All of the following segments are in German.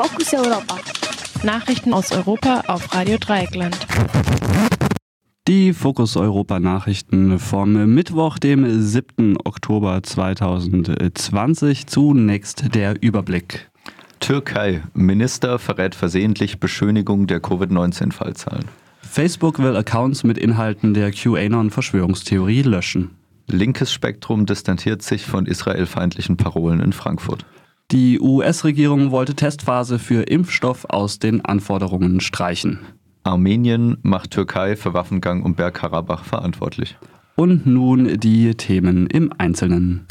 Fokus Europa. Nachrichten aus Europa auf Radio Dreieckland. Die Fokus Europa Nachrichten vom Mittwoch, dem 7. Oktober 2020. Zunächst der Überblick. Türkei. Minister verrät versehentlich Beschönigung der Covid-19-Fallzahlen. Facebook will Accounts mit Inhalten der QAnon-Verschwörungstheorie löschen. Linkes Spektrum distanziert sich von israelfeindlichen Parolen in Frankfurt. Die US-Regierung wollte Testphase für Impfstoff aus den Anforderungen streichen. Armenien macht Türkei für Waffengang um Bergkarabach verantwortlich. Und nun die Themen im Einzelnen.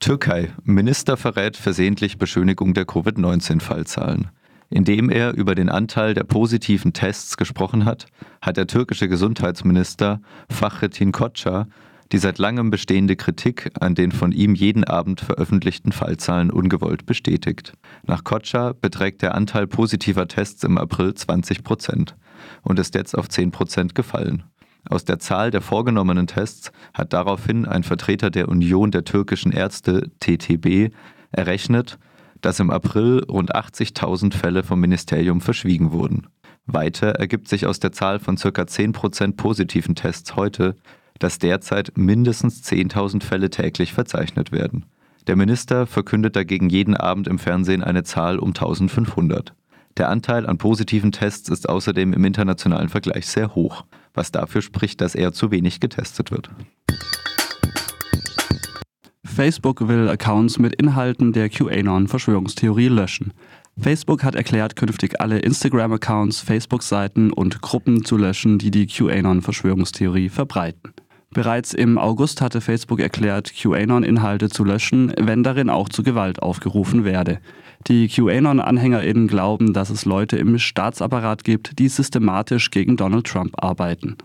Türkei. Minister verrät versehentlich Beschönigung der Covid-19-Fallzahlen. Indem er über den Anteil der positiven Tests gesprochen hat, hat der türkische Gesundheitsminister Fahrettin Koca die seit langem bestehende Kritik an den von ihm jeden Abend veröffentlichten Fallzahlen ungewollt bestätigt. Nach Koca beträgt der Anteil positiver Tests im April 20 Prozent und ist jetzt auf 10 Prozent gefallen. Aus der Zahl der vorgenommenen Tests hat daraufhin ein Vertreter der Union der türkischen Ärzte TTB errechnet, dass im April rund 80.000 Fälle vom Ministerium verschwiegen wurden. Weiter ergibt sich aus der Zahl von ca. 10% positiven Tests heute, dass derzeit mindestens 10.000 Fälle täglich verzeichnet werden. Der Minister verkündet dagegen jeden Abend im Fernsehen eine Zahl um 1500. Der Anteil an positiven Tests ist außerdem im internationalen Vergleich sehr hoch, was dafür spricht, dass er zu wenig getestet wird. Facebook will Accounts mit Inhalten der QAnon-Verschwörungstheorie löschen. Facebook hat erklärt, künftig alle Instagram-Accounts, Facebook-Seiten und Gruppen zu löschen, die die QAnon-Verschwörungstheorie verbreiten. Bereits im August hatte Facebook erklärt, QAnon-Inhalte zu löschen, wenn darin auch zu Gewalt aufgerufen werde. Die QAnon-AnhängerInnen glauben, dass es Leute im Staatsapparat gibt, die systematisch gegen Donald Trump arbeiten.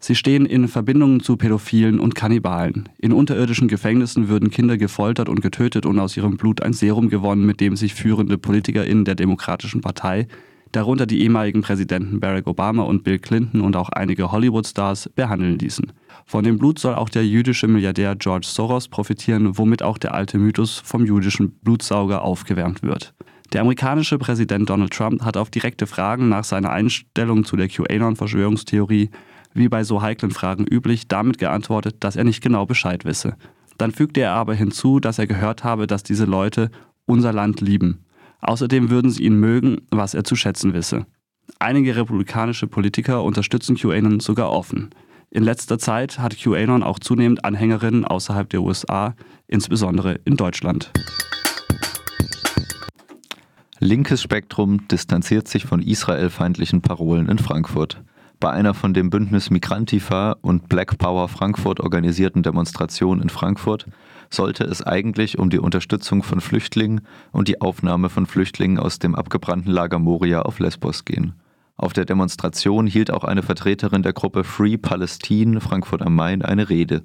Sie stehen in Verbindungen zu Pädophilen und Kannibalen. In unterirdischen Gefängnissen würden Kinder gefoltert und getötet und aus ihrem Blut ein Serum gewonnen, mit dem sich führende PolitikerInnen der Demokratischen Partei, darunter die ehemaligen Präsidenten Barack Obama und Bill Clinton und auch einige Hollywood-Stars, behandeln ließen. Von dem Blut soll auch der jüdische Milliardär George Soros profitieren, womit auch der alte Mythos vom jüdischen Blutsauger aufgewärmt wird. Der amerikanische Präsident Donald Trump hat auf direkte Fragen nach seiner Einstellung zu der QAnon-Verschwörungstheorie wie bei so heiklen Fragen üblich, damit geantwortet, dass er nicht genau Bescheid wisse. Dann fügte er aber hinzu, dass er gehört habe, dass diese Leute unser Land lieben. Außerdem würden sie ihn mögen, was er zu schätzen wisse. Einige republikanische Politiker unterstützen QAnon sogar offen. In letzter Zeit hat QAnon auch zunehmend Anhängerinnen außerhalb der USA, insbesondere in Deutschland. Linkes Spektrum distanziert sich von israelfeindlichen Parolen in Frankfurt. Bei einer von dem Bündnis Migrantifa und Black Power Frankfurt organisierten Demonstration in Frankfurt sollte es eigentlich um die Unterstützung von Flüchtlingen und die Aufnahme von Flüchtlingen aus dem abgebrannten Lager Moria auf Lesbos gehen. Auf der Demonstration hielt auch eine Vertreterin der Gruppe Free Palestine Frankfurt am Main eine Rede,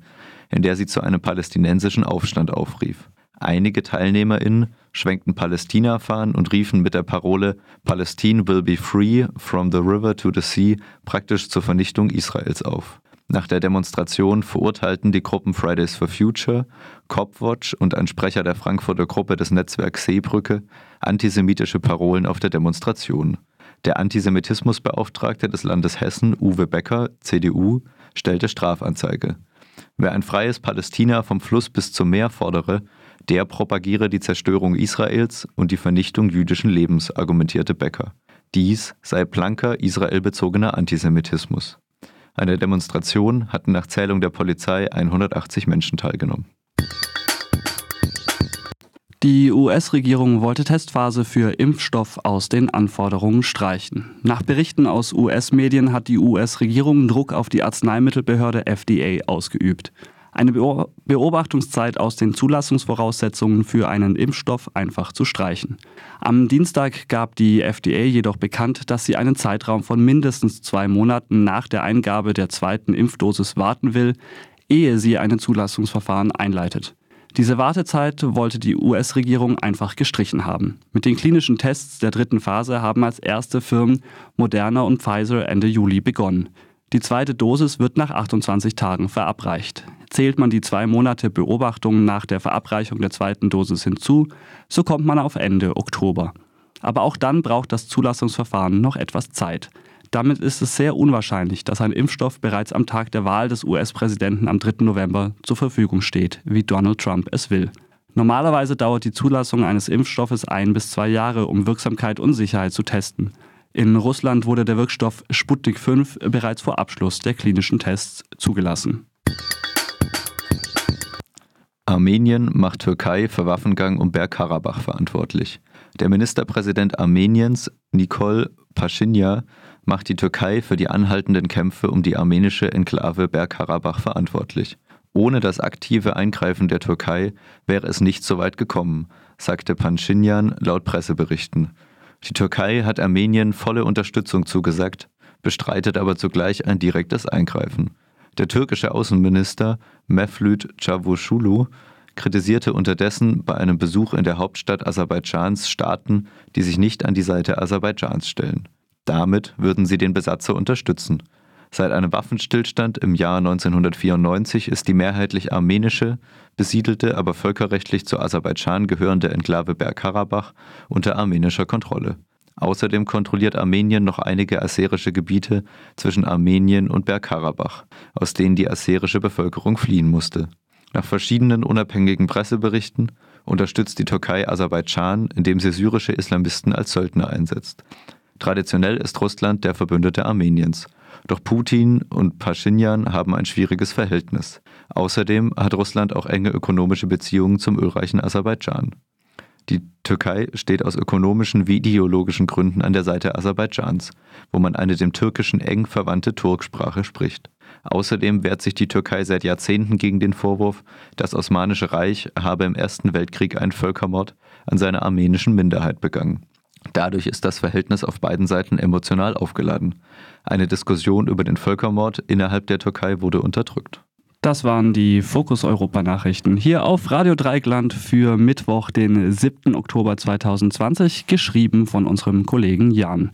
in der sie zu einem palästinensischen Aufstand aufrief. Einige TeilnehmerInnen schwenkten Palästina-Fahnen und riefen mit der Parole Palestine will be free from the river to the sea praktisch zur Vernichtung Israels auf. Nach der Demonstration verurteilten die Gruppen Fridays for Future, Copwatch und ein Sprecher der Frankfurter Gruppe des Netzwerks Seebrücke antisemitische Parolen auf der Demonstration. Der Antisemitismusbeauftragte des Landes Hessen, Uwe Becker, CDU, stellte Strafanzeige. Wer ein freies Palästina vom Fluss bis zum Meer fordere, der propagiere die Zerstörung Israels und die Vernichtung jüdischen Lebens, argumentierte Becker. Dies sei blanker israelbezogener Antisemitismus. An der Demonstration hatten nach Zählung der Polizei 180 Menschen teilgenommen. Die US-Regierung wollte Testphase für Impfstoff aus den Anforderungen streichen. Nach Berichten aus US-Medien hat die US-Regierung Druck auf die Arzneimittelbehörde FDA ausgeübt eine Beobachtungszeit aus den Zulassungsvoraussetzungen für einen Impfstoff einfach zu streichen. Am Dienstag gab die FDA jedoch bekannt, dass sie einen Zeitraum von mindestens zwei Monaten nach der Eingabe der zweiten Impfdosis warten will, ehe sie ein Zulassungsverfahren einleitet. Diese Wartezeit wollte die US-Regierung einfach gestrichen haben. Mit den klinischen Tests der dritten Phase haben als erste Firmen Moderna und Pfizer Ende Juli begonnen. Die zweite Dosis wird nach 28 Tagen verabreicht. Zählt man die zwei Monate Beobachtung nach der Verabreichung der zweiten Dosis hinzu, so kommt man auf Ende Oktober. Aber auch dann braucht das Zulassungsverfahren noch etwas Zeit. Damit ist es sehr unwahrscheinlich, dass ein Impfstoff bereits am Tag der Wahl des US-Präsidenten am 3. November zur Verfügung steht, wie Donald Trump es will. Normalerweise dauert die Zulassung eines Impfstoffes ein bis zwei Jahre, um Wirksamkeit und Sicherheit zu testen. In Russland wurde der Wirkstoff Sputnik 5 bereits vor Abschluss der klinischen Tests zugelassen. Armenien macht Türkei für Waffengang um Bergkarabach verantwortlich. Der Ministerpräsident Armeniens, Nikol Pashinyan, macht die Türkei für die anhaltenden Kämpfe um die armenische Enklave Bergkarabach verantwortlich. Ohne das aktive Eingreifen der Türkei wäre es nicht so weit gekommen, sagte Pashinyan laut Presseberichten. Die Türkei hat Armenien volle Unterstützung zugesagt, bestreitet aber zugleich ein direktes Eingreifen. Der türkische Außenminister Mevlüt Çavuşoğlu kritisierte unterdessen bei einem Besuch in der Hauptstadt Aserbaidschans Staaten, die sich nicht an die Seite Aserbaidschans stellen. Damit würden sie den Besatzer unterstützen. Seit einem Waffenstillstand im Jahr 1994 ist die mehrheitlich armenische, besiedelte, aber völkerrechtlich zu Aserbaidschan gehörende Enklave Bergkarabach unter armenischer Kontrolle. Außerdem kontrolliert Armenien noch einige aserische Gebiete zwischen Armenien und Bergkarabach, aus denen die aserische Bevölkerung fliehen musste. Nach verschiedenen unabhängigen Presseberichten unterstützt die Türkei Aserbaidschan, indem sie syrische Islamisten als Söldner einsetzt. Traditionell ist Russland der Verbündete Armeniens. Doch Putin und Pashinyan haben ein schwieriges Verhältnis. Außerdem hat Russland auch enge ökonomische Beziehungen zum ölreichen Aserbaidschan. Die Türkei steht aus ökonomischen wie ideologischen Gründen an der Seite Aserbaidschans, wo man eine dem Türkischen eng verwandte Turksprache spricht. Außerdem wehrt sich die Türkei seit Jahrzehnten gegen den Vorwurf, das Osmanische Reich habe im Ersten Weltkrieg einen Völkermord an seiner armenischen Minderheit begangen. Dadurch ist das Verhältnis auf beiden Seiten emotional aufgeladen. Eine Diskussion über den Völkermord innerhalb der Türkei wurde unterdrückt. Das waren die Fokus Europa Nachrichten hier auf Radio Dreigland für Mittwoch, den 7. Oktober 2020, geschrieben von unserem Kollegen Jan.